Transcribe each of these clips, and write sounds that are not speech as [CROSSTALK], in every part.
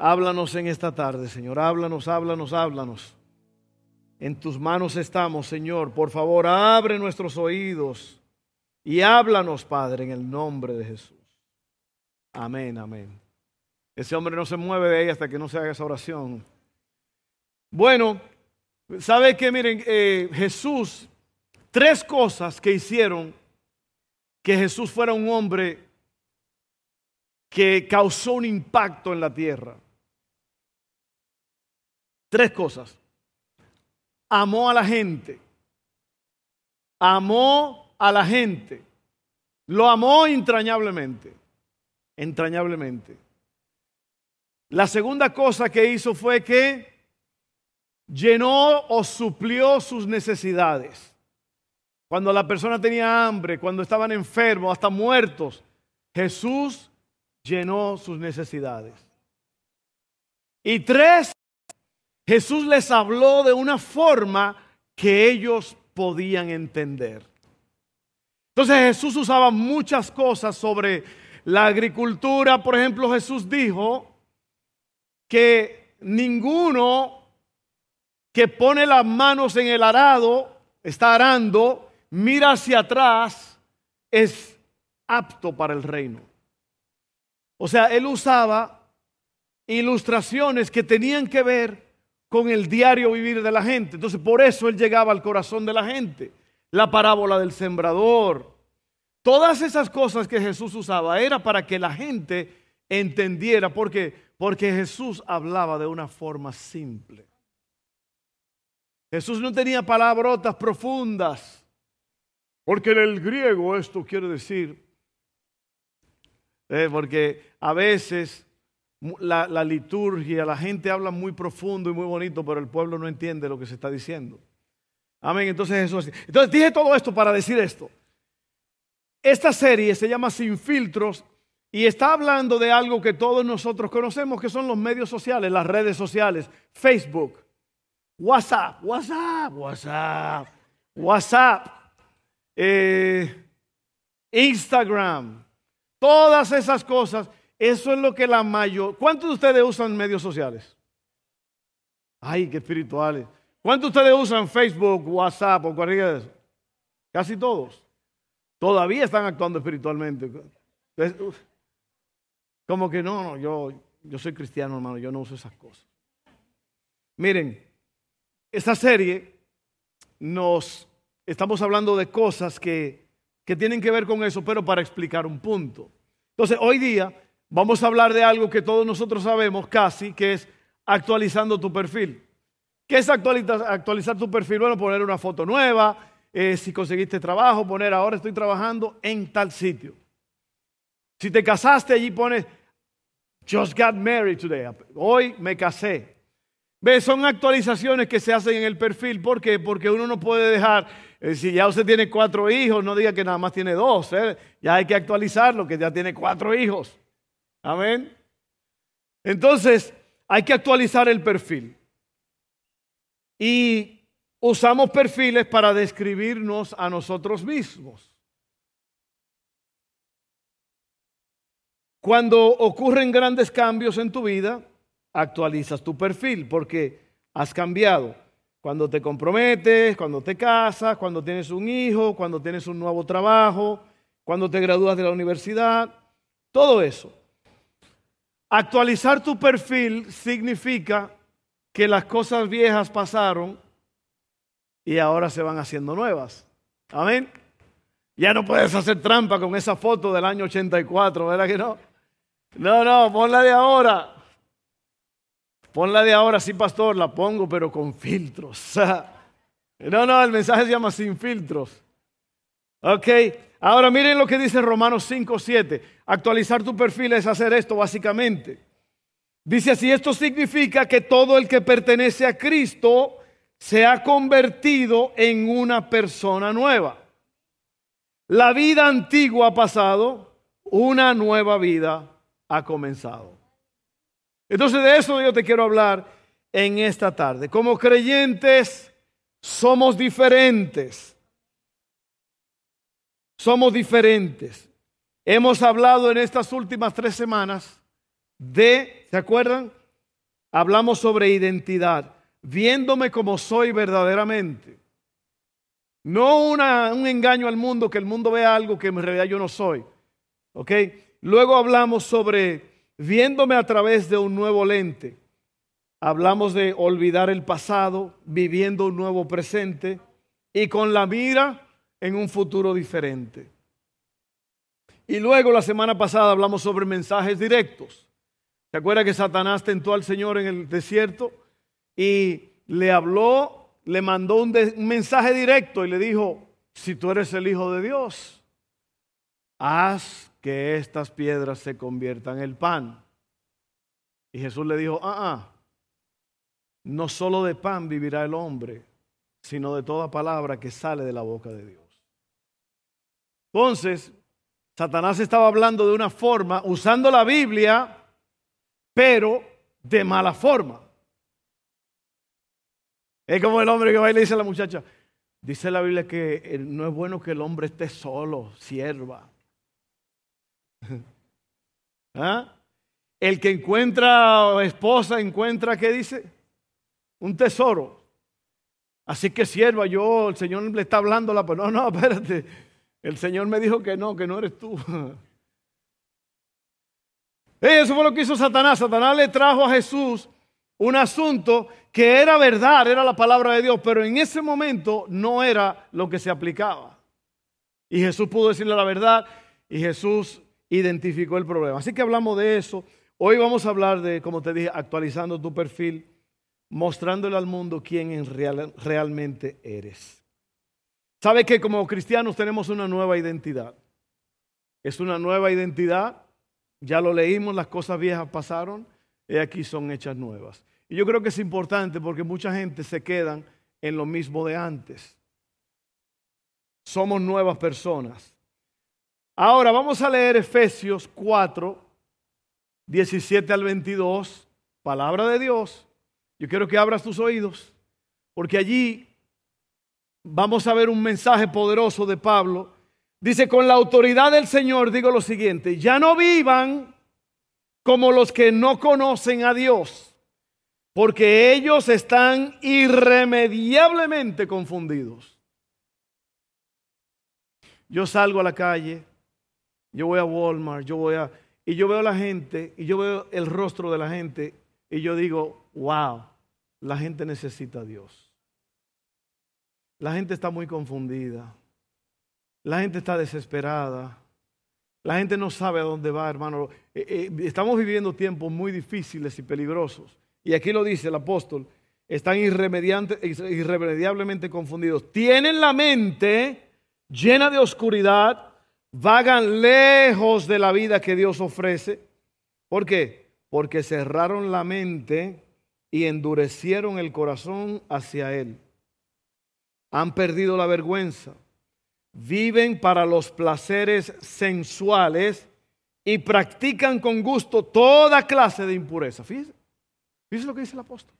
Háblanos en esta tarde, Señor. Háblanos, háblanos, háblanos. En tus manos estamos, Señor. Por favor, abre nuestros oídos y háblanos, Padre, en el nombre de Jesús. Amén, amén. Ese hombre no se mueve de ahí hasta que no se haga esa oración. Bueno, ¿sabe qué? Miren, eh, Jesús, tres cosas que hicieron que Jesús fuera un hombre que causó un impacto en la tierra. Tres cosas. Amó a la gente. Amó a la gente. Lo amó entrañablemente. Entrañablemente. La segunda cosa que hizo fue que llenó o suplió sus necesidades. Cuando la persona tenía hambre, cuando estaban enfermos, hasta muertos, Jesús llenó sus necesidades. Y tres, Jesús les habló de una forma que ellos podían entender. Entonces Jesús usaba muchas cosas sobre la agricultura. Por ejemplo, Jesús dijo que ninguno que pone las manos en el arado, está arando, mira hacia atrás, es apto para el reino. O sea, él usaba ilustraciones que tenían que ver con el diario vivir de la gente. Entonces, por eso él llegaba al corazón de la gente. La parábola del sembrador. Todas esas cosas que Jesús usaba era para que la gente entendiera. ¿Por qué? Porque Jesús hablaba de una forma simple. Jesús no tenía palabrotas profundas. Porque en el griego esto quiere decir, eh, porque a veces la, liturgia, la gente habla muy profundo y muy bonito, pero el pueblo no entiende lo que se está diciendo. Amén. Entonces eso Entonces dije todo esto para decir esto. Esta serie se llama Sin filtros y está hablando de algo que todos nosotros conocemos, que son los medios sociales, las redes sociales, Facebook, WhatsApp, WhatsApp, WhatsApp, WhatsApp, eh, Instagram, todas esas cosas eso es lo que la mayor... ¿Cuántos de ustedes usan medios sociales? Ay, qué espirituales. ¿Cuántos de ustedes usan Facebook, WhatsApp o cualquiera de eso? Casi todos. Todavía están actuando espiritualmente. Como que no, no, yo, yo soy cristiano, hermano, yo no uso esas cosas. Miren, esta serie nos estamos hablando de cosas que, que tienen que ver con eso, pero para explicar un punto. Entonces, hoy día vamos a hablar de algo que todos nosotros sabemos casi, que es actualizando tu perfil. ¿Qué es actualizar, tu perfil? Bueno, poner una foto nueva, eh, si conseguiste trabajo, poner ahora estoy trabajando en tal sitio. Si te casaste, allí pones just got married today. Hoy me casé. ¿Ves? Son actualizaciones que se hacen en el perfil. ¿Por qué? Porque uno no puede dejar, eh, si ya usted tiene cuatro hijos, no diga que nada más tiene dos. ¿eh? Ya hay que actualizarlo, que ya tiene cuatro hijos. Amén. Entonces, hay que actualizar el perfil. Y usamos perfiles para describirnos a nosotros mismos. Cuando ocurren grandes cambios en tu vida, actualizas tu perfil porque has cambiado. Cuando te comprometes, cuando te casas, cuando tienes un hijo, cuando tienes un nuevo trabajo, cuando te gradúas de la universidad, todo eso. Actualizar tu perfil significa que las cosas viejas pasaron y ahora se van haciendo nuevas. Amén. Ya no puedes hacer trampa con esa foto del año 84, ¿verdad que no? No, no, ponla de ahora. Ponla de ahora, sí, pastor, la pongo, pero con filtros. [LAUGHS] No, no, el mensaje se llama sin filtros. Ok, ahora miren lo que dice Romanos 5, 7. Actualizar tu perfil es hacer esto básicamente. Dice así, esto significa que todo el que pertenece a Cristo se ha convertido en una persona nueva. La vida antigua ha pasado, una nueva vida ha comenzado. Entonces de eso yo te quiero hablar en esta tarde. Como creyentes somos diferentes. Somos diferentes. Hemos hablado en estas últimas tres semanas de, ¿se acuerdan? Hablamos sobre identidad, viéndome como soy verdaderamente. No una, un engaño al mundo, que el mundo vea algo que en realidad yo no soy. ¿Ok? Luego hablamos sobre viéndome a través de un nuevo lente. Hablamos de olvidar el pasado, viviendo un nuevo presente y con la mira en un futuro diferente. Y luego la semana pasada hablamos sobre mensajes directos. ¿Se acuerda que Satanás tentó al Señor en el desierto y le habló, le mandó un, mensaje directo y le dijo, si tú eres el Hijo de Dios, haz que estas piedras se conviertan en pan. Y Jesús le dijo, ah, ah, no solo de pan vivirá el hombre, sino de toda palabra que sale de la boca de Dios. Entonces, Satanás estaba hablando de una forma, usando la Biblia pero de mala forma. Es como el hombre que va y le dice a la muchacha, dice la Biblia que no es bueno que el hombre esté solo, sierva. [LAUGHS] ¿Ah? El que encuentra esposa encuentra, ¿qué dice? Un tesoro. Así que sierva, yo, el Señor le está hablando, la, pero no, no, [LAUGHS] espérate. El Señor me dijo que no, que no eres tú. [LAUGHS] Eso fue lo que hizo Satanás. Satanás le trajo a Jesús un asunto que era verdad, era la palabra de Dios, pero en ese momento no era lo que se aplicaba. Y Jesús pudo decirle la verdad y Jesús identificó el problema. Así que hablamos de eso. Hoy vamos a hablar de, como te dije, actualizando tu perfil, mostrándole al mundo quién realmente eres. ¿Sabe que como cristianos tenemos una nueva identidad? Es una nueva identidad ya lo leímos, las cosas viejas pasaron y aquí son hechas nuevas. Y yo creo que es importante porque mucha gente se quedan en lo mismo de antes. Somos nuevas personas. Ahora vamos a leer Efesios 4, 17 al 22, palabra de Dios. Yo quiero que abras tus oídos, porque allí vamos a ver un mensaje poderoso de Pablo Dice, con la autoridad del Señor digo lo siguiente, ya no vivan como los que no conocen a Dios, porque ellos están irremediablemente confundidos. Yo salgo a la calle, yo voy a Walmart, yo voy a... Y yo veo a la gente, y yo veo el rostro de la gente, y yo digo, wow, la gente necesita a Dios. La gente está muy confundida. La gente está desesperada. La gente no sabe a dónde va, hermano. Eh, eh, estamos viviendo tiempos muy difíciles y peligrosos. Y aquí lo dice el apóstol. Están irremediablemente confundidos. Tienen la mente llena de oscuridad. Vagan lejos de la vida que Dios ofrece. ¿Por qué? Porque cerraron la mente y endurecieron el corazón hacia Él. Han perdido la vergüenza viven para los placeres sensuales y practican con gusto toda clase de impureza. Fíjese, fíjese lo que dice el apóstol.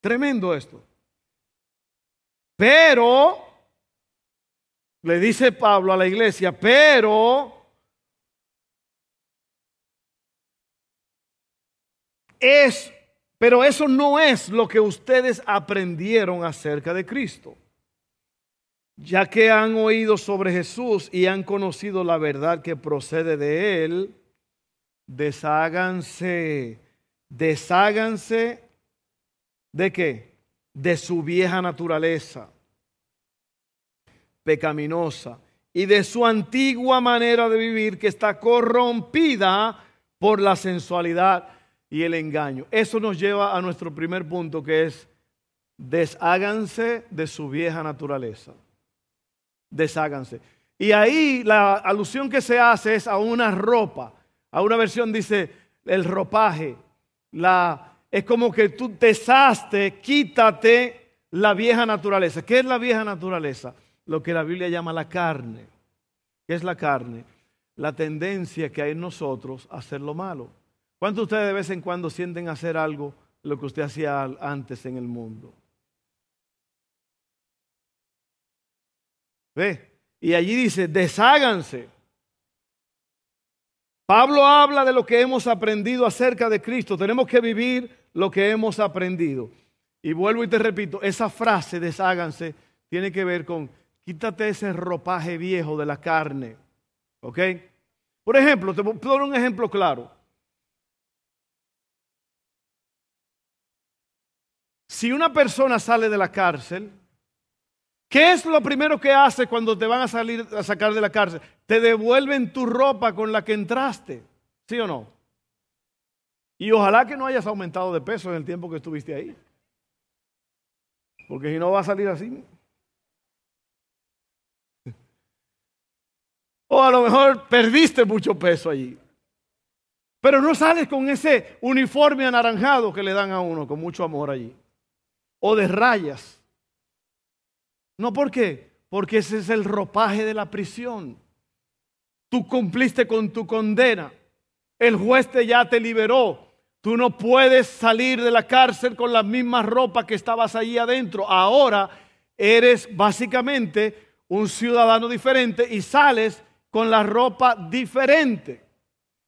Tremendo esto. Pero, le dice Pablo a la iglesia, pero es, pero eso no es lo que ustedes aprendieron acerca de Cristo ya que han oído sobre Jesús y han conocido la verdad que procede de él, desháganse, desháganse de qué? De su vieja naturaleza pecaminosa y de su antigua manera de vivir que está corrompida por la sensualidad y el engaño. Eso nos lleva a nuestro primer punto que es desháganse de su vieja naturaleza desháganse. Y ahí la alusión que se hace es a una ropa. A una versión dice, el ropaje, la, es como que tú desaste, quítate la vieja naturaleza. ¿Qué es la vieja naturaleza? Lo que la Biblia llama la carne. ¿Qué es la carne? La tendencia que hay en nosotros a hacer lo malo. ¿Cuántos de ustedes de vez en cuando sienten hacer algo lo que usted hacía antes en el mundo? ¿Ve? Y allí dice, desháganse. Pablo habla de lo que hemos aprendido acerca de Cristo. Tenemos que vivir lo que hemos aprendido. Y vuelvo y te repito, esa frase, desháganse, tiene que ver con quítate ese ropaje viejo de la carne. ¿Ok? Por ejemplo, te a dar un ejemplo claro. Si una persona sale de la cárcel, ¿qué es lo primero que hace cuando te van a salir a sacar de la cárcel? Te devuelven tu ropa con la que entraste, ¿sí o no? Y ojalá que no hayas aumentado de peso en el tiempo que estuviste ahí. Porque si no va a salir así. O a lo mejor perdiste mucho peso allí. Pero no sales con ese uniforme anaranjado que le dan a uno con mucho amor allí. O de rayas. No, ¿por qué? Porque ese es el ropaje de la prisión. Tú cumpliste con tu condena. El juez te ya te liberó. Tú no puedes salir de la cárcel con la misma ropa que estabas allí adentro. Ahora eres básicamente un ciudadano diferente y sales con la ropa diferente.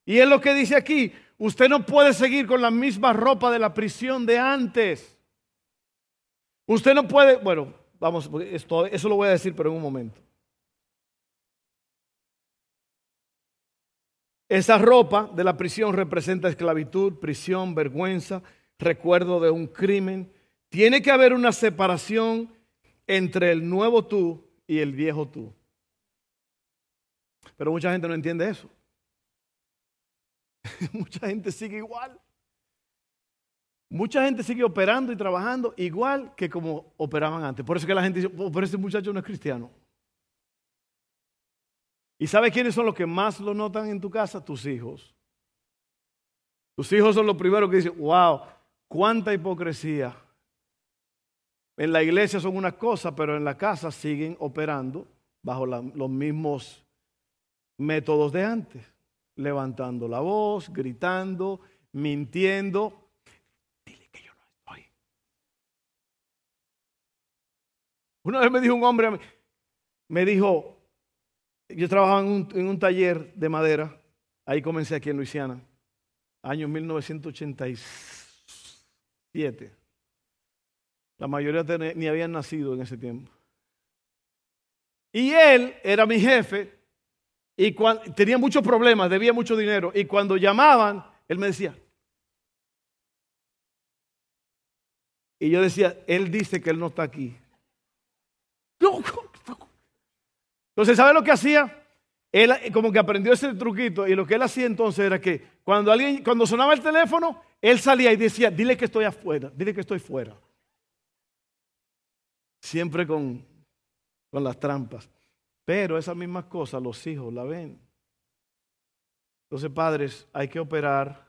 Y es lo que dice aquí, usted no puede seguir con la misma ropa de la prisión de antes. Usted no puede, bueno, vamos, eso lo voy a decir, pero en un momento. Esa ropa de la prisión representa esclavitud, prisión, vergüenza, recuerdo de un crimen. Tiene que haber una separación entre el nuevo tú y el viejo tú. Pero mucha gente no entiende eso. [LAUGHS] mucha gente sigue igual. Mucha gente sigue operando y trabajando igual que como operaban antes. Por eso que la gente dice, oh, pero ese muchacho no es cristiano. ¿Y sabe quiénes son los que más lo notan en tu casa? Tus hijos. Tus hijos son los primeros que dicen, wow, cuánta hipocresía. En la iglesia son una cosa, pero en la casa siguen operando bajo los mismos métodos de antes, levantando la voz, gritando, mintiendo. Dile que yo no estoy. Una vez me dijo un hombre, me dijo, yo trabajaba en un, en un taller de madera, ahí comencé aquí en Luisiana, año 1987. La mayoría ni habían nacido en ese tiempo. Y él era mi jefe y tenía muchos problemas, debía mucho dinero. Y cuando llamaban, él me decía. Y yo decía, él dice que él no está aquí. Entonces, ¿sabe lo que hacía? Él como que aprendió ese truquito y lo que él hacía entonces era que cuando alguien, cuando sonaba el teléfono, él salía y decía, dile que estoy afuera, dile que estoy fuera. Siempre con, con las trampas. Pero esas mismas cosas los hijos la ven. Entonces, padres, hay que operar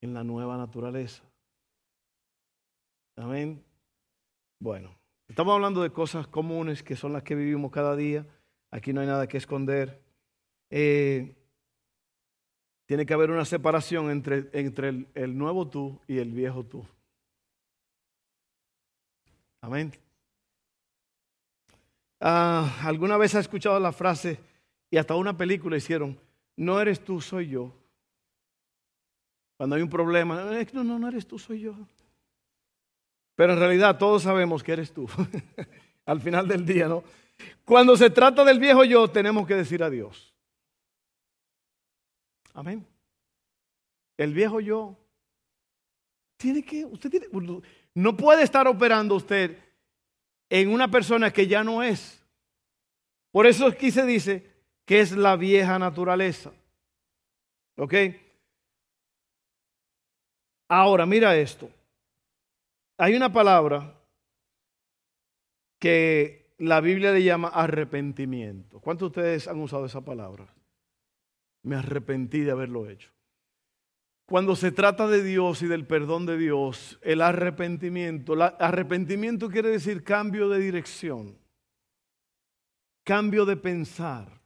en la nueva naturaleza. Amén. Bueno, estamos hablando de cosas comunes que son las que vivimos cada día. Aquí no hay nada que esconder. Eh, tiene que haber una separación entre, entre el, nuevo tú y el viejo tú. Amén. Ah, ¿Alguna vez has escuchado la frase y hasta una película hicieron, no eres tú, soy yo? Cuando hay un problema, no, no, no eres tú, soy yo. Pero en realidad todos sabemos que eres tú. [LAUGHS] Al final del día, ¿no? Cuando se trata del viejo yo, tenemos que decir adiós. Amén. El viejo yo tiene que, usted no puede estar operando usted en una persona que ya no es. Por eso aquí se dice que es la vieja naturaleza. ¿Ok? Ahora, mira esto. Hay una palabra que la Biblia le llama arrepentimiento. ¿Cuántos de ustedes han usado esa palabra? Me arrepentí de haberlo hecho. cuando se trata de Dios y del perdón de Dios, el arrepentimiento, arrepentimiento quiere decir cambio de dirección, cambio de pensar.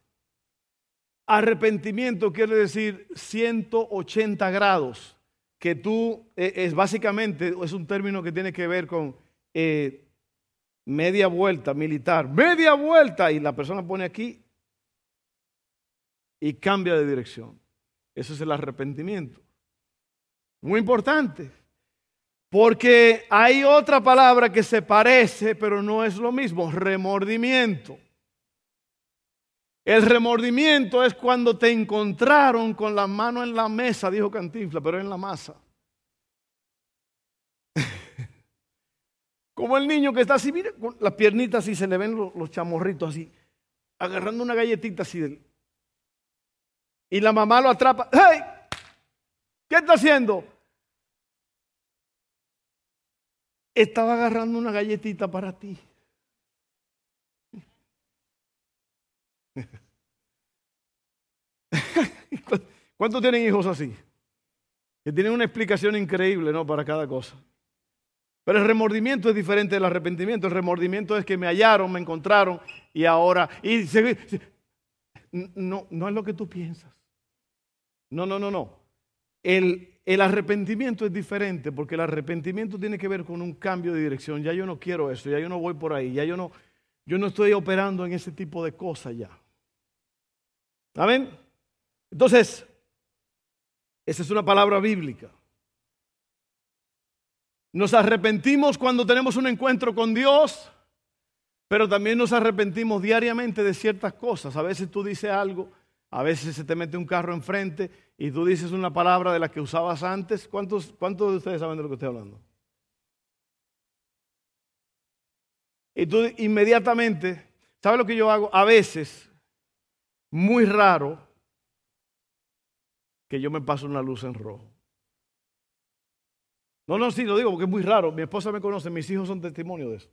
Arrepentimiento quiere decir 180 grados, que tú, eh, es básicamente, es un término que tiene que ver con eh, media vuelta militar, media vuelta, y la persona pone aquí y cambia de dirección. Eso es el arrepentimiento. Muy importante. Porque hay otra palabra que se parece, pero no es lo mismo, remordimiento. El remordimiento es cuando te encontraron con la mano en la mesa, dijo Cantinfla, pero en la masa. [LAUGHS] Como el niño que está así, mire, con las piernitas así, se le ven los, chamorritos así, agarrando una galletita así. y la mamá lo atrapa. ¡Hey! ¿Qué está haciendo? estaba agarrando una galletita para ti. [LAUGHS] ¿Cuántos tienen hijos así? Que tienen una explicación increíble, ¿no? Para cada cosa. Pero el remordimiento es diferente del arrepentimiento. El remordimiento es que me hallaron, me encontraron y ahora. Y no, no es lo que tú piensas. No, no, no, no. El, el arrepentimiento es diferente porque el arrepentimiento tiene que ver con un cambio de dirección. Ya yo no quiero eso, ya yo no voy por ahí, ya yo no, yo no estoy operando en ese tipo de cosas ya. ¿Amén? Entonces, esa es una palabra bíblica. Nos arrepentimos cuando tenemos un encuentro con Dios, pero también nos arrepentimos diariamente de ciertas cosas. A veces tú dices algo a veces se te mete un carro enfrente y tú dices una palabra de la que usabas antes. ¿Cuántos, cuántos de ustedes saben de lo que estoy hablando? Y tú inmediatamente, ¿sabes lo que yo hago? A veces, muy raro, que yo me paso una luz en rojo. No, no, sí, lo digo porque es muy raro. Mi esposa me conoce, mis hijos son testimonio de eso.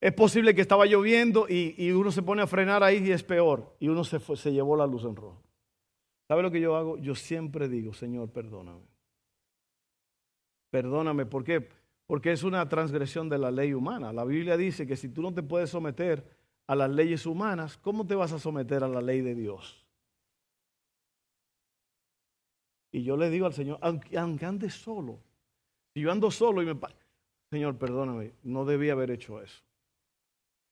Es posible que estaba lloviendo y, uno se pone a frenar ahí y es peor. Y uno se, se llevó la luz en rojo. ¿Sabe lo que yo hago? Yo siempre digo, Señor, perdóname. Perdóname, ¿por qué? Porque es una transgresión de la ley humana. La Biblia dice que si tú no te puedes someter a las leyes humanas, ¿cómo te vas a someter a la ley de Dios? Y yo le digo al Señor, aunque, ande solo, si yo ando solo y me... Señor, perdóname, no debía haber hecho eso.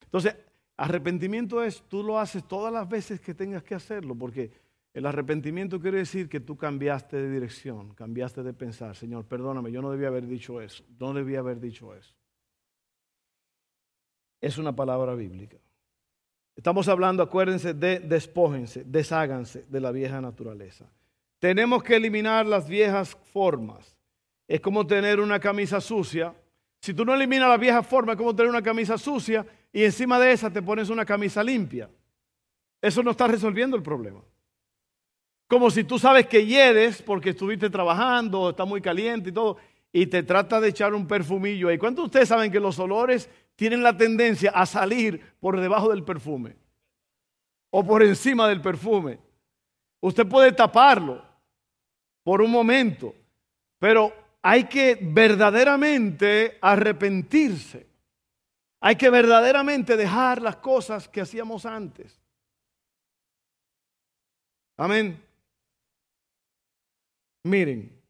Entonces, arrepentimiento es, tú lo haces todas las veces que tengas que hacerlo, porque el arrepentimiento quiere decir que tú cambiaste de dirección, cambiaste de pensar. Señor, perdóname, yo no debía haber dicho eso, no debía haber dicho eso. Es una palabra bíblica. Estamos hablando, acuérdense, de despójense, desháganse de la vieja naturaleza. Tenemos que eliminar las viejas formas. Es como tener una camisa sucia. Si tú no eliminas la vieja forma, es como tener una camisa sucia y encima de esa te pones una camisa limpia. Eso no está resolviendo el problema. Como si tú sabes que hieres porque estuviste trabajando, está muy caliente y todo, y te trata de echar un perfumillo ahí. ¿Cuántos de ustedes saben que los olores tienen la tendencia a salir por debajo del perfume? O por encima del perfume. Usted puede taparlo por un momento, pero hay que verdaderamente arrepentirse. Hay que verdaderamente dejar las cosas que hacíamos antes. Amén. Miren,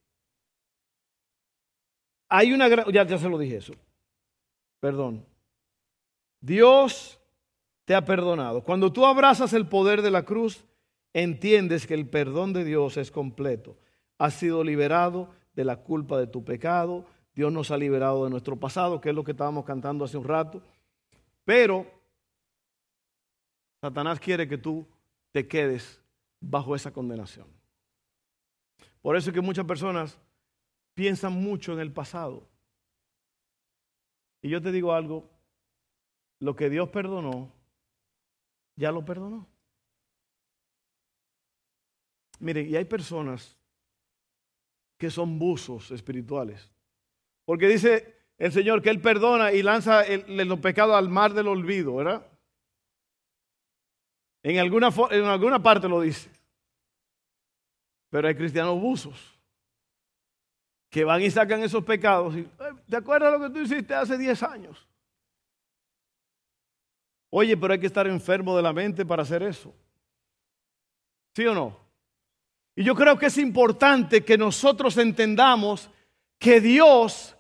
hay una gran, ya, ya se lo dije eso, perdón. Dios te ha perdonado. Cuando tú abrazas el poder de la cruz, entiendes que el perdón de Dios es completo. Has sido liberado de la culpa de tu pecado, Dios nos ha liberado de nuestro pasado, que es lo que estábamos cantando hace un rato. Pero Satanás quiere que tú te quedes bajo esa condenación. Por eso es que muchas personas piensan mucho en el pasado. Y yo te digo algo, lo que Dios perdonó, ya lo perdonó. Miren, y hay personas que son buzos espirituales. Porque dice el Señor que Él perdona y lanza los pecados al mar del olvido, ¿verdad? En alguna, en alguna parte lo dice. Pero hay cristianos buzos. que van y sacan esos pecados. Y, ¿Te acuerdas lo que tú hiciste hace 10 años? Oye, pero hay que estar enfermo de la mente para hacer eso. ¿Sí o no? Y yo creo que es importante que nosotros entendamos que Dios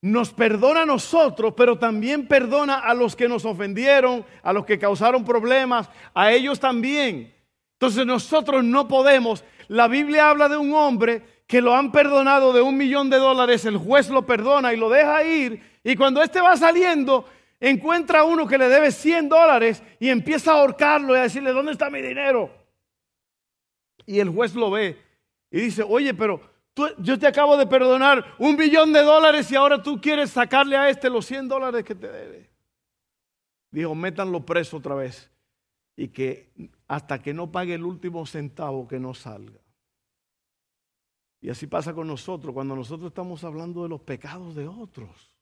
nos perdona a nosotros, pero también perdona a los que nos ofendieron, a los que causaron problemas, a ellos también. Entonces nosotros no podemos. La Biblia habla de un hombre que lo han perdonado de un millón de dólares, el juez lo perdona y lo deja ir, y cuando éste va saliendo, encuentra a uno que le debe 100 dólares y empieza a ahorcarlo y a decirle, ¿dónde está mi dinero? Y el juez lo ve y dice, oye, pero yo te acabo de perdonar un millón de dólares y ahora tú quieres sacarle a este los 100 dólares que te debe. Dijo, métanlo preso otra vez y que hasta que no pague el último centavo que no salga. Y así pasa con nosotros cuando nosotros estamos hablando de los pecados de otros.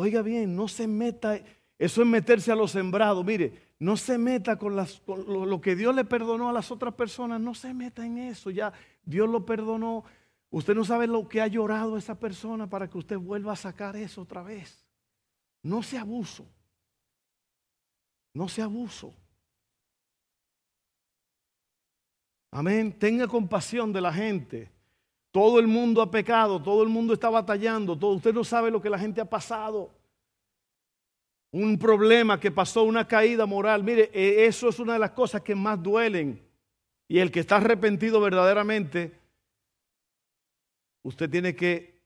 Oiga bien, no se meta, eso es meterse a los sembrados. Mire, no se meta con, las, lo, que Dios le perdonó a las otras personas, no se meta en eso. Ya Dios lo perdonó. Usted no sabe lo que ha llorado esa persona para que usted vuelva a sacar eso otra vez. No se abuso. No se abuso. Amén. Tenga compasión de la gente. Todo el mundo ha pecado, todo el mundo está batallando, todo, usted no sabe lo que la gente ha pasado. Un problema que pasó, una caída moral. Mire, e, eso es una de las cosas que más duelen. Y el que está arrepentido verdaderamente, usted tiene que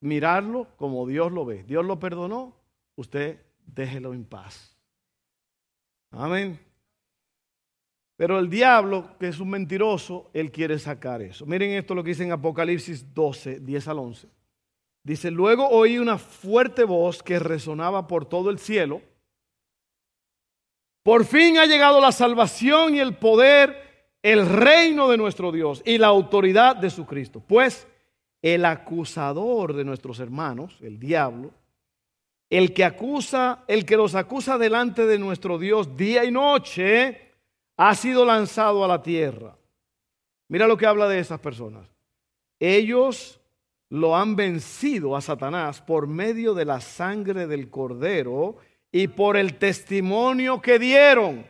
mirarlo como Dios lo ve. Dios lo perdonó, usted déjelo en paz. Amén. Pero el diablo, que es un mentiroso, él quiere sacar eso. Miren esto lo que dice en Apocalipsis 12, 10 al 11. Dice, luego oí una fuerte voz que resonaba por todo el cielo. Por fin ha llegado la salvación y el poder, el reino de nuestro Dios y la autoridad de su Cristo. Pues el acusador de nuestros hermanos, el diablo, el que acusa, el que los acusa delante de nuestro Dios día y noche, ha sido lanzado a la tierra. Mira lo que habla de esas personas. Ellos lo han vencido a Satanás por medio de la sangre del cordero y por el testimonio que dieron.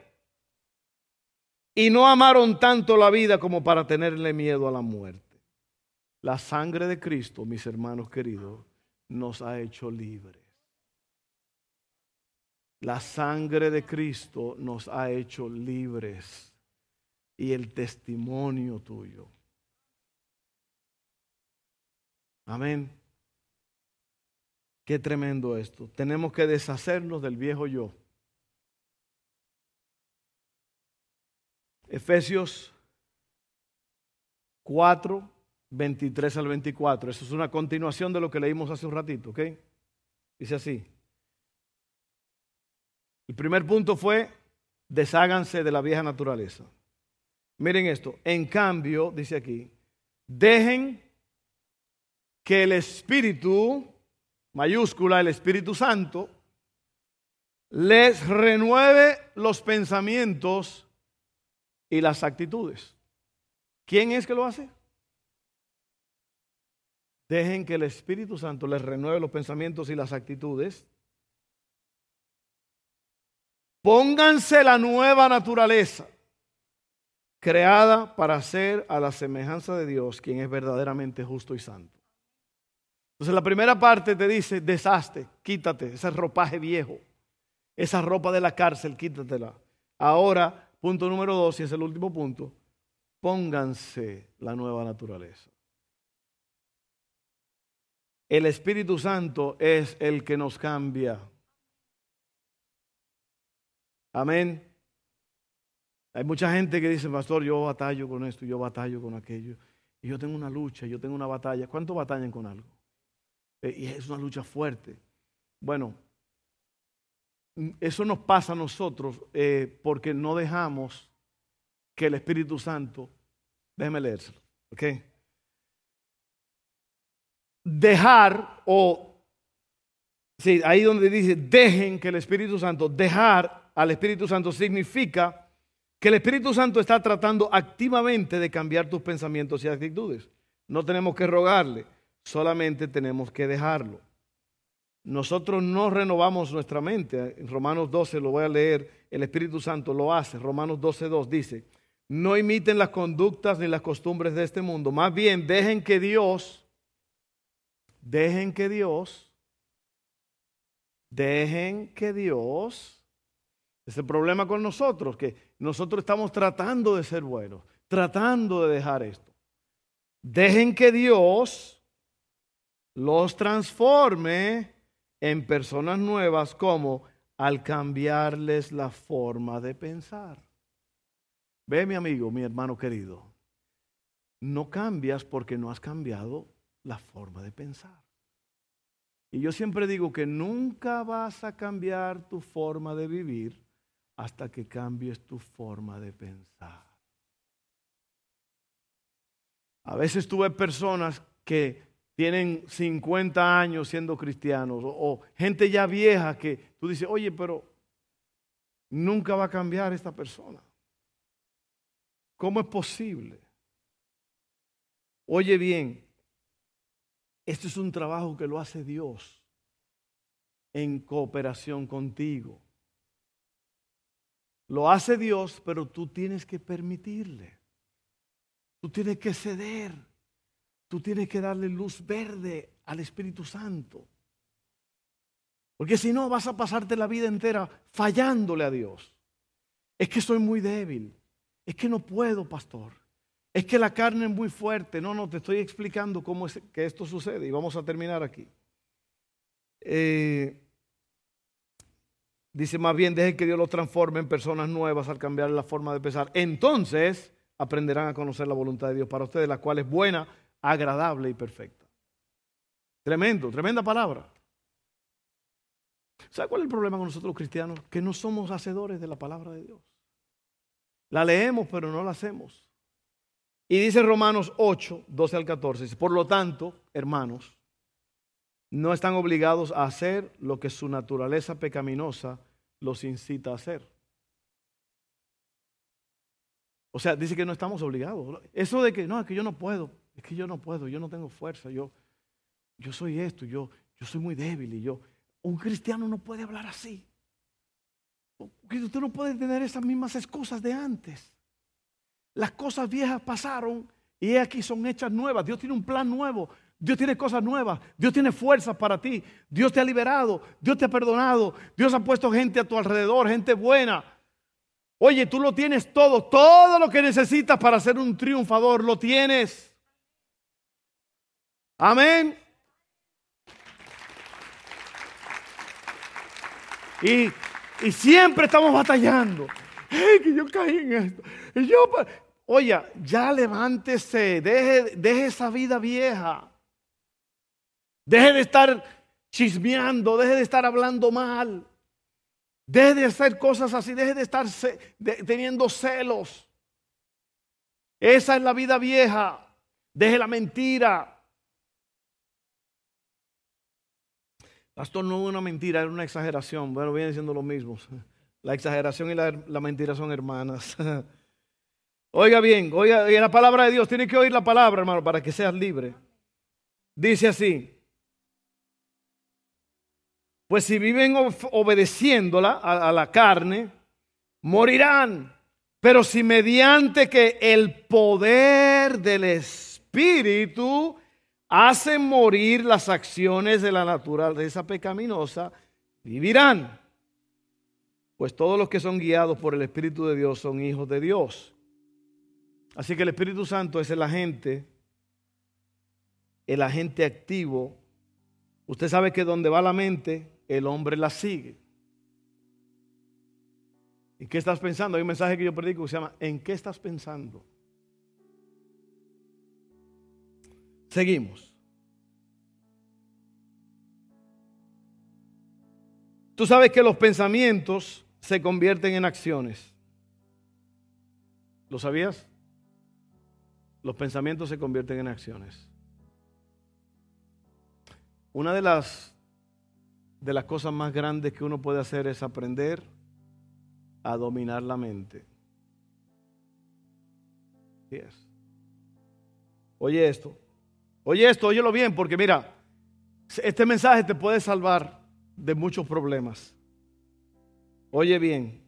Y no amaron tanto la vida como para tenerle miedo a la muerte. La sangre de Cristo, mis hermanos queridos, nos ha hecho libres. La sangre de Cristo nos ha hecho libres y el testimonio tuyo. Amén. Qué tremendo esto. Tenemos que deshacernos del viejo yo. Efesios 4, 23 al 24. Eso es una continuación de lo que leímos hace un ratito, ¿ok? Dice así. El primer punto fue, desháganse de la vieja naturaleza. Miren esto, en cambio, dice aquí, dejen que el Espíritu, mayúscula, el Espíritu Santo, les renueve los pensamientos y las actitudes. ¿Quién es que lo hace? Dejen que el Espíritu Santo les renueve los pensamientos y las actitudes Pónganse la nueva naturaleza, creada para ser a la semejanza de Dios, quien es verdaderamente justo y santo. Entonces la primera parte te dice, deshazte, quítate ese ropaje viejo, esa ropa de la cárcel, quítatela. Ahora, punto número dos, y es el último punto, pónganse la nueva naturaleza. El Espíritu Santo es el que nos cambia. Amén. Hay mucha gente que dice, pastor, yo batallo con esto, yo batallo con aquello. Y yo tengo una lucha, yo tengo una batalla. ¿Cuántos batallan con algo? Eh, y es una lucha fuerte. Bueno, eso nos pasa a nosotros eh, porque no dejamos que el Espíritu Santo, déjeme leérselo, ¿ok? Dejar o, sí, ahí donde dice, dejen que el Espíritu Santo, dejar al Espíritu Santo significa que el Espíritu Santo está tratando activamente de cambiar tus pensamientos y actitudes. no tenemos que rogarle, solamente tenemos que dejarlo. Nosotros no renovamos nuestra mente. En Romanos 12 lo voy a leer, el Espíritu Santo lo hace. Romanos 12, 2 dice, no imiten las conductas ni las costumbres de este mundo. Más bien, dejen que Dios, dejen que Dios, dejen que Dios, es el problema con nosotros, que nosotros estamos tratando de ser buenos, tratando de dejar esto. Dejen que Dios los transforme en personas nuevas como al cambiarles la forma de pensar. Ve mi amigo, mi hermano querido, no cambias porque no has cambiado la forma de pensar. Y yo siempre digo que nunca vas a cambiar tu forma de vivir hasta que cambies tu forma de pensar. A veces tuve personas que tienen 50 años siendo cristianos o, gente ya vieja que tú dices, oye, pero nunca va a cambiar esta persona. ¿Cómo es posible? Oye bien, esto es un trabajo que lo hace Dios en cooperación contigo. Lo hace Dios, pero tú tienes que permitirle. Tú tienes que ceder. Tú tienes que darle luz verde al Espíritu Santo. Porque si no, vas a pasarte la vida entera fallándole a Dios. Es que soy muy débil. Es que no puedo, pastor. Es que la carne es muy fuerte. No, no, te estoy explicando cómo es que esto sucede y vamos a terminar aquí. Eh, dice más bien, dejen que Dios los transforme en personas nuevas al cambiar la forma de pensar. Entonces aprenderán a conocer la voluntad de Dios para ustedes, la cual es buena, agradable y perfecta. Tremendo, tremenda palabra. ¿Sabe cuál es el problema con nosotros cristianos? Que no somos hacedores de la palabra de Dios. La leemos, pero no la hacemos. Y dice Romanos 8, 12 al 14, por lo tanto, hermanos, no están obligados a hacer lo que su naturaleza pecaminosa los incita a hacer. O sea, dice que no estamos obligados. Eso de que no, es que yo no puedo es que yo no puedo, yo no tengo fuerza, yo, yo soy esto, yo, yo soy muy débil y yo, un cristiano no puede hablar así. Usted no puede tener esas mismas excusas de antes. Las cosas viejas pasaron y aquí son hechas nuevas. Dios tiene un plan nuevo. Dios tiene cosas nuevas. Dios tiene fuerzas para ti. Dios te ha liberado. Dios te ha perdonado. Dios ha puesto gente a tu alrededor, gente buena. Oye, tú lo tienes todo. Todo lo que necesitas para ser un triunfador lo tienes. Amén. Y, siempre estamos batallando. que yo caí en esto. Y yo, oye, ya levántese, deje, deje esa vida vieja. Deje de estar chismeando, deje de estar hablando mal. Deje de hacer cosas así, deje de estar teniendo celos. Esa es la vida vieja. Deje la mentira. Pastor, no es una mentira, era una exageración. Bueno, vienen siendo lo mismo. La exageración y la, mentira son hermanas. [LAUGHS] Oiga bien, oiga, la palabra de Dios, tiene que oír la palabra, hermano, para que seas libre. Dice así, pues si viven obedeciéndola a la carne, morirán. Pero si mediante que el poder del Espíritu hacen morir las acciones de la naturaleza pecaminosa, vivirán. Pues todos los que son guiados por el Espíritu de Dios son hijos de Dios. Así que el Espíritu Santo es el agente, el agente activo. Usted sabe que donde va la mente, el hombre la sigue. ¿En qué estás pensando? Hay un mensaje que yo predico que se llama ¿En qué estás pensando? Seguimos. Tú sabes que los pensamientos se convierten en acciones. ¿Lo sabías? Los pensamientos se convierten en acciones. Una de las de las cosas más grandes que uno puede hacer es aprender a dominar la mente. Oye esto. Oye esto, óyelo bien, porque mira, este mensaje te puede salvar de muchos problemas. Oye bien,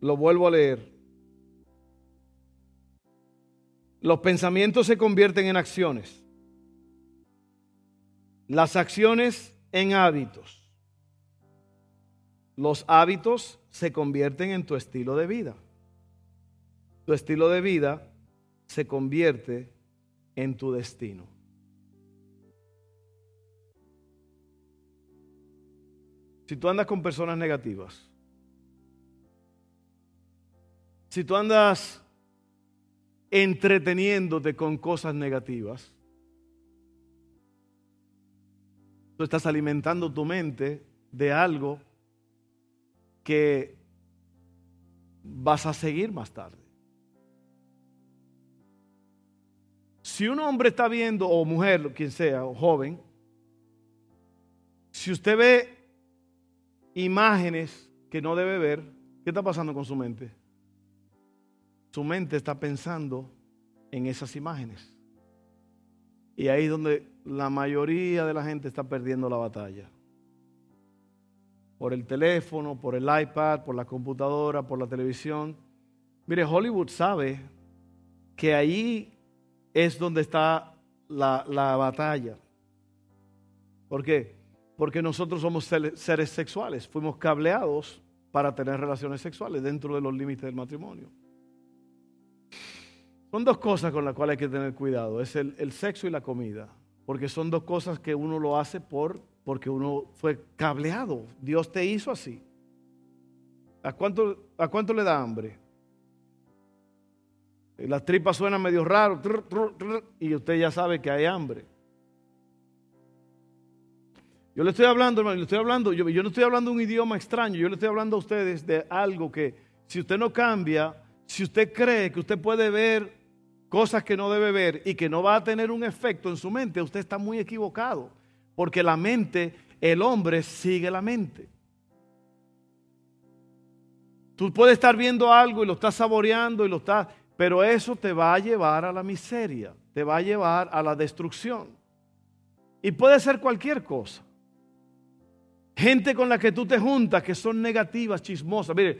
lo vuelvo a leer. Los pensamientos se convierten en acciones. Las acciones en hábitos. Los hábitos se convierten en tu estilo de vida. Tu estilo de vida se convierte en tu destino. Si tú andas con personas negativas, si tú andas entreteniéndote con cosas negativas, tú estás alimentando tu mente de algo que vas a seguir más tarde. Si un hombre está viendo, o mujer, quien sea, o joven, si usted ve imágenes que no debe ver, ¿qué está pasando con su mente? Su mente está pensando en esas imágenes. Y ahí es donde la mayoría de la gente está perdiendo la batalla. Por el teléfono, por el iPad, por la computadora, por la televisión. Mire, Hollywood sabe que ahí es donde está la, la batalla. ¿Por qué? Porque nosotros somos seres sexuales, fuimos cableados para tener relaciones sexuales dentro de los límites del matrimonio. Son dos cosas con las cuales hay que tener cuidado, es el, sexo y la comida, porque son dos cosas que uno lo hace por, porque uno fue cableado, Dios te hizo así. ¿A cuánto, a cuánto le da hambre? Las tripas suenan medio raro y usted ya sabe que hay hambre. Yo le estoy hablando, hermano, le estoy hablando, yo, yo no estoy hablando un idioma extraño, yo le estoy hablando a ustedes de algo que si usted no cambia, si usted cree que usted puede ver cosas que no debe ver y que no va a tener un efecto en su mente, usted está muy equivocado. Porque la mente, el hombre sigue la mente. Tú puedes estar viendo algo y lo estás saboreando y lo estás, pero eso te va a llevar a la miseria, te va a llevar a la destrucción. Y puede ser cualquier cosa. Gente con la que tú te juntas que son negativas, chismosas. Mire,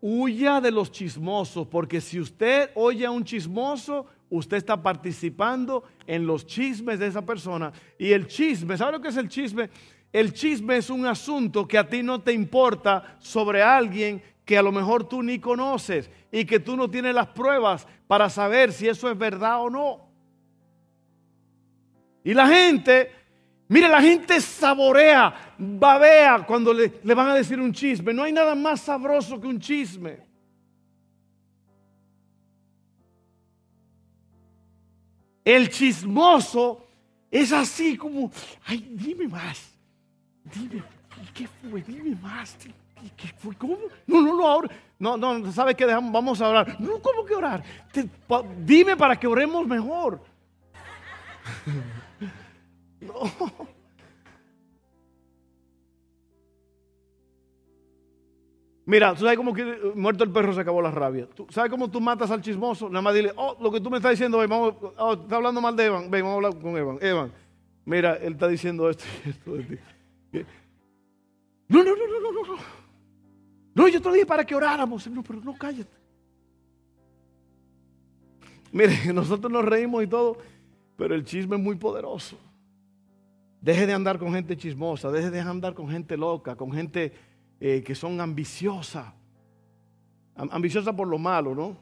huya de los chismosos, porque si usted oye a un chismoso, usted está participando en los chismes de esa persona. Y el chisme, ¿sabe lo que es el chisme? El chisme es un asunto que a ti no te importa sobre alguien que a lo mejor tú ni conoces y que tú no tienes las pruebas para saber si eso es verdad o no. Y la gente Mire, la gente saborea, babea cuando le, van a decir un chisme. No hay nada más sabroso que un chisme. El chismoso es así como, ay, dime más. Dime, ¿qué fue? Dime más. ¿Qué fue? ¿Cómo? No, no, no, ahora. No, no, ¿sabe qué? Vamos a orar. No, ¿cómo que orar? dime para que oremos mejor. [LAUGHS] No. Mira, ¿tú sabes cómo eh, muerto el perro se acabó la rabia? ¿Tú sabes cómo tú matas al chismoso? Nada más dile, oh, lo que tú me estás diciendo, vamos, oh, está hablando mal de Evan, ven, vamos a hablar con Evan. Evan, mira, él está diciendo esto y esto de ti. No, no, no, no, no, no. No, yo te lo dije para que oráramos. No, pero no cállate. Mire, [LAUGHS] nosotros nos reímos y todo, pero el chisme es muy poderoso. Deje de andar con gente chismosa, deje de andar con gente loca, con gente eh, que son ambiciosas. Ambiciosa por lo malo, ¿no?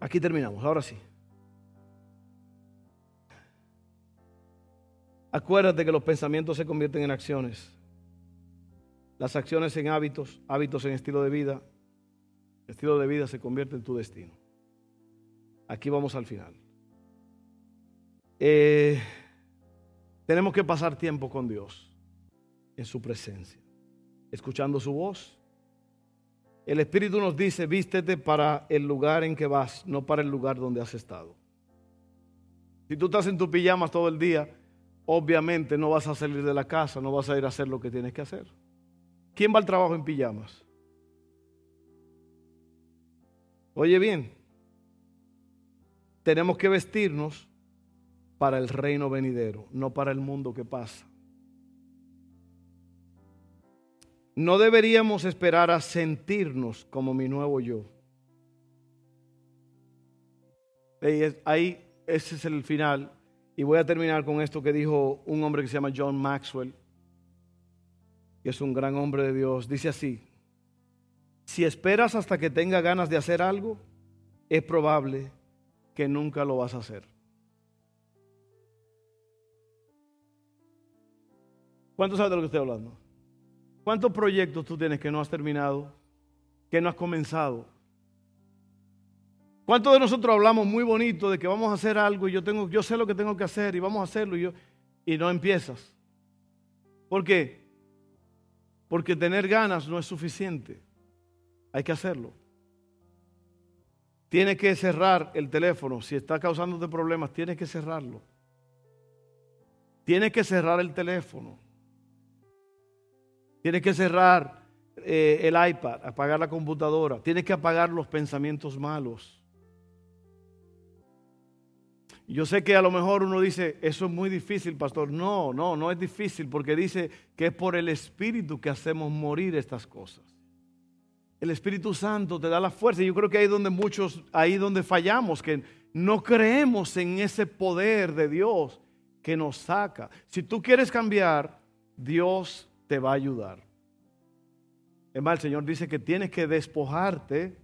Aquí terminamos, ahora sí. Acuérdate que los pensamientos se convierten en acciones. Las acciones en hábitos, hábitos en estilo de vida. estilo de vida se convierte en tu destino. Aquí vamos al final. Eh, tenemos que pasar tiempo con Dios en su presencia, escuchando su voz. El Espíritu nos dice, vístete para el lugar en que vas, no para el lugar donde has estado. Si tú estás en tu pijamas todo el día, obviamente no vas a salir de la casa, no vas a ir a hacer lo que tienes que hacer. ¿Quién va al trabajo en pijamas? Oye bien, tenemos que vestirnos para el reino venidero, no para el mundo que pasa. No deberíamos esperar a sentirnos como mi nuevo yo. Ahí, ese es el final. Y voy a terminar con esto que dijo un hombre que se llama John Maxwell, que es un gran hombre de Dios. Dice así, si esperas hasta que tenga ganas de hacer algo, es probable que nunca lo vas a hacer. ¿Cuántos saben de lo que estoy hablando? ¿Cuántos proyectos tú tienes que no has terminado, que no has comenzado? ¿Cuántos de nosotros hablamos muy bonito de que vamos a hacer algo y yo, tengo, yo sé lo que tengo que hacer y vamos a hacerlo y, yo, y no empiezas? ¿Por qué? Porque tener ganas no es suficiente. Hay que hacerlo. Tienes que cerrar el teléfono. Si está causándote problemas, tienes que cerrarlo. Tienes que cerrar el teléfono. Tienes que cerrar eh, el iPad, apagar la computadora. Tienes que apagar los pensamientos malos. Yo sé que a lo mejor uno dice, eso es muy difícil, pastor. No, no, no es difícil porque dice que es por el Espíritu que hacemos morir estas cosas. El Espíritu Santo te da la fuerza. Yo creo que ahí donde muchos, ahí donde fallamos, que no creemos en ese poder de Dios que nos saca. Si tú quieres cambiar, Dios te va a ayudar. Es más, el Señor dice que tienes que despojarte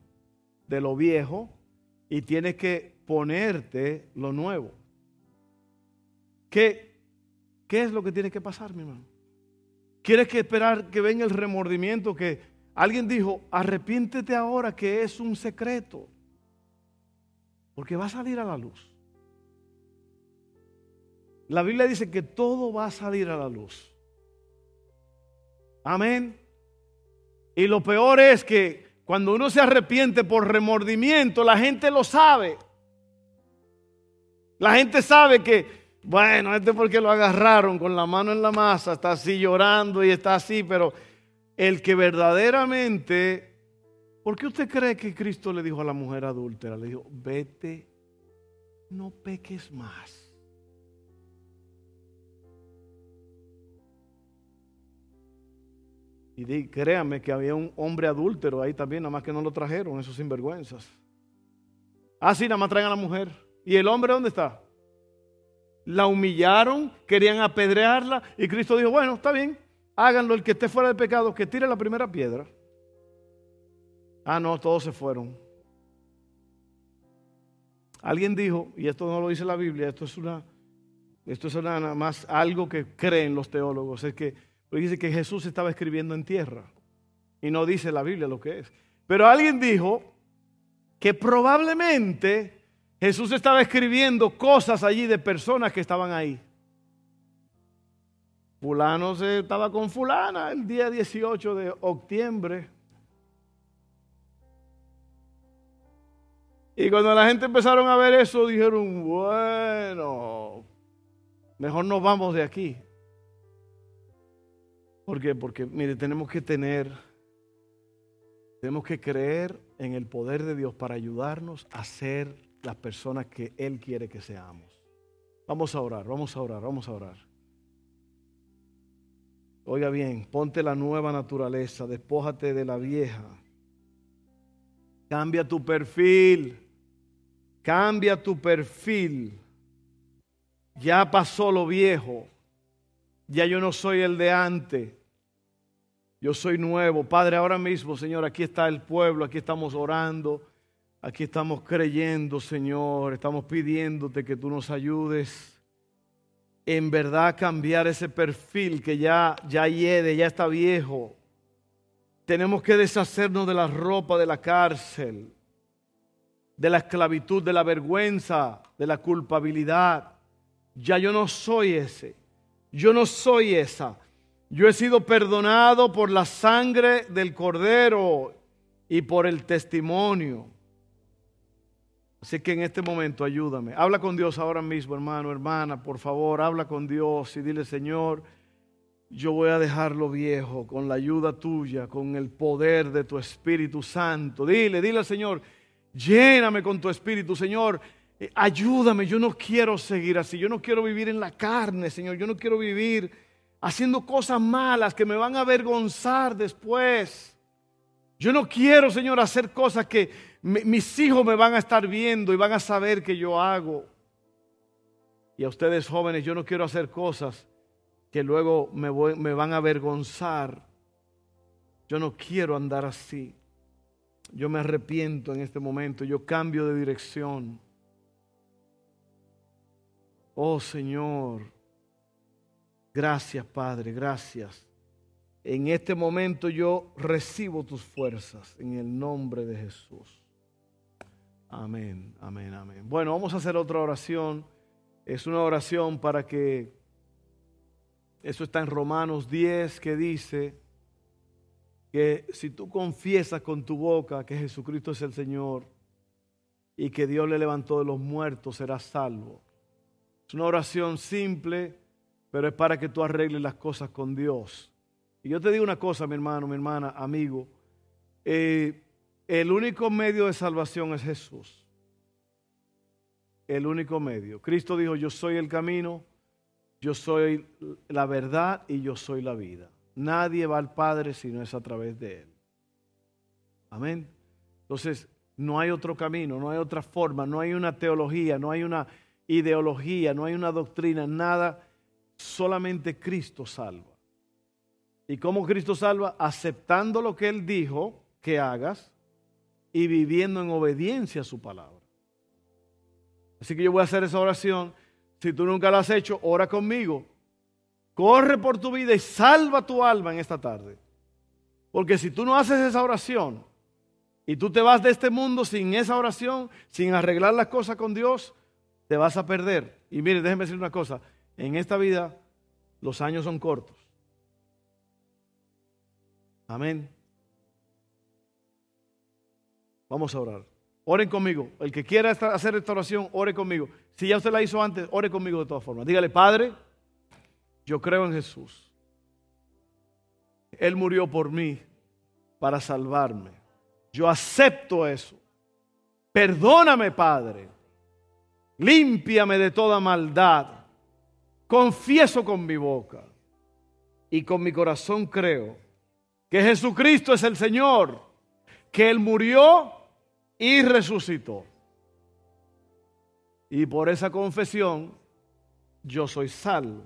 de lo viejo y tienes que ponerte lo nuevo. ¿Qué, qué es lo que tiene que pasar, mi hermano? ¿Quieres que esperar que venga el remordimiento? Que alguien dijo, arrepiéntete ahora que es un secreto. Porque va a salir a la luz. La Biblia dice que todo va a salir a la luz. Amén. Y lo peor es que cuando uno se arrepiente por remordimiento, la gente lo sabe. La gente sabe que, bueno, este porque lo agarraron con la mano en la masa, está así llorando y está así, pero el que verdaderamente, ¿por qué usted cree que Cristo le dijo a la mujer adúltera? Le dijo, vete, no peques más. Y créanme que había un hombre adúltero ahí también, nada más que no lo trajeron, esos sinvergüenzas. Ah, sí, nada más traen a la mujer. ¿Y el hombre dónde está? La humillaron, querían apedrearla y Cristo dijo, bueno, está bien, háganlo, el que esté fuera de pecado, que tire la primera piedra. Ah, no, todos se fueron. Alguien dijo, y esto no lo dice la Biblia, esto es una, esto es nada más algo que creen los teólogos, es que dice que Jesús estaba escribiendo en tierra. Y no dice la Biblia lo que es. Pero alguien dijo que probablemente Jesús estaba escribiendo cosas allí de personas que estaban ahí. Fulano se estaba con fulana el día 18 de octubre. Y cuando la gente empezaron a ver eso, dijeron, bueno, mejor nos vamos de aquí. ¿Por qué? Porque, mire, tenemos que tener, tenemos que creer en el poder de Dios para ayudarnos a ser las personas que Él quiere que seamos. Vamos a orar, vamos a orar, vamos a orar. Oiga bien, ponte la nueva naturaleza, despójate de la vieja. Cambia tu perfil, cambia tu perfil. Ya pasó lo viejo, ya yo no soy el de antes. Yo soy nuevo. Padre, ahora mismo, Señor, aquí está el pueblo, aquí estamos orando, aquí estamos creyendo, Señor, estamos pidiéndote que tú nos ayudes en verdad cambiar ese perfil que ya, ya hiede, ya está viejo. Tenemos que deshacernos de la ropa de la cárcel, de la esclavitud, de la vergüenza, de la culpabilidad. Ya yo no soy ese. Yo no soy esa. Yo he sido perdonado por la sangre del cordero y por el testimonio. Así que en este momento ayúdame. Habla con Dios ahora mismo, hermano, hermana, por favor, habla con Dios y dile, Señor, yo voy a dejar lo viejo con la ayuda tuya, con el poder de tu Espíritu Santo. Dile, dile al Señor, lléname con tu Espíritu, Señor. Eh, ayúdame, yo no quiero seguir así, yo no quiero vivir en la carne, Señor, yo no quiero vivir haciendo cosas malas que me van a avergonzar después. Yo no quiero, Señor, hacer cosas que mis hijos me van a estar viendo y van a saber que yo hago. Y a ustedes jóvenes, yo no quiero hacer cosas que luego me, me van a avergonzar. Yo no quiero andar así. Yo me arrepiento en este momento, yo cambio de dirección. Oh Señor, gracias Padre, gracias. En este momento yo recibo tus fuerzas en el nombre de Jesús. Amén, amén, amén. Bueno, vamos a hacer otra oración. Es una oración para que, eso está en Romanos 10, que dice que si tú confiesas con tu boca que Jesucristo es el Señor y que Dios le levantó de los muertos, serás salvo. Es una oración simple, pero es para que tú arregles las cosas con Dios. Y yo te digo una cosa, mi hermano, mi hermana, amigo. Eh, el único medio de salvación es Jesús. El único medio. Cristo dijo, yo soy el camino, yo soy la verdad y yo soy la vida. Nadie va al Padre si no es a través de Él. Amén. Entonces, no hay otro camino, no hay otra forma, no hay una teología, no hay una ideología, no hay una doctrina, nada. Solamente Cristo salva. ¿Y cómo Cristo salva? Aceptando lo que Él dijo que hagas y viviendo en obediencia a su palabra. Así que yo voy a hacer esa oración. Si tú nunca la has hecho, ora conmigo. Corre por tu vida y salva tu alma en esta tarde. Porque si tú no haces esa oración y tú te vas de este mundo sin esa oración, sin arreglar las cosas con Dios, te vas a perder. Y mire, déjeme decir una cosa, en esta vida los años son cortos. Amén. Vamos a orar. Oren conmigo. El que quiera hacer esta oración, ore conmigo. Si ya usted la hizo antes, ore conmigo de todas formas. Dígale, Padre, yo creo en Jesús. Él murió por mí para salvarme. Yo acepto eso. Perdóname, Padre. Límpiame de toda maldad. Confieso con mi boca y con mi corazón creo que Jesucristo es el Señor, que Él murió y resucitó. Y por esa confesión yo soy salvo.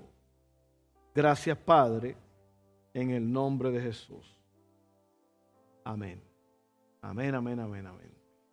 Gracias, Padre, en el nombre de Jesús. Amén. Amén, amén, amén, amén.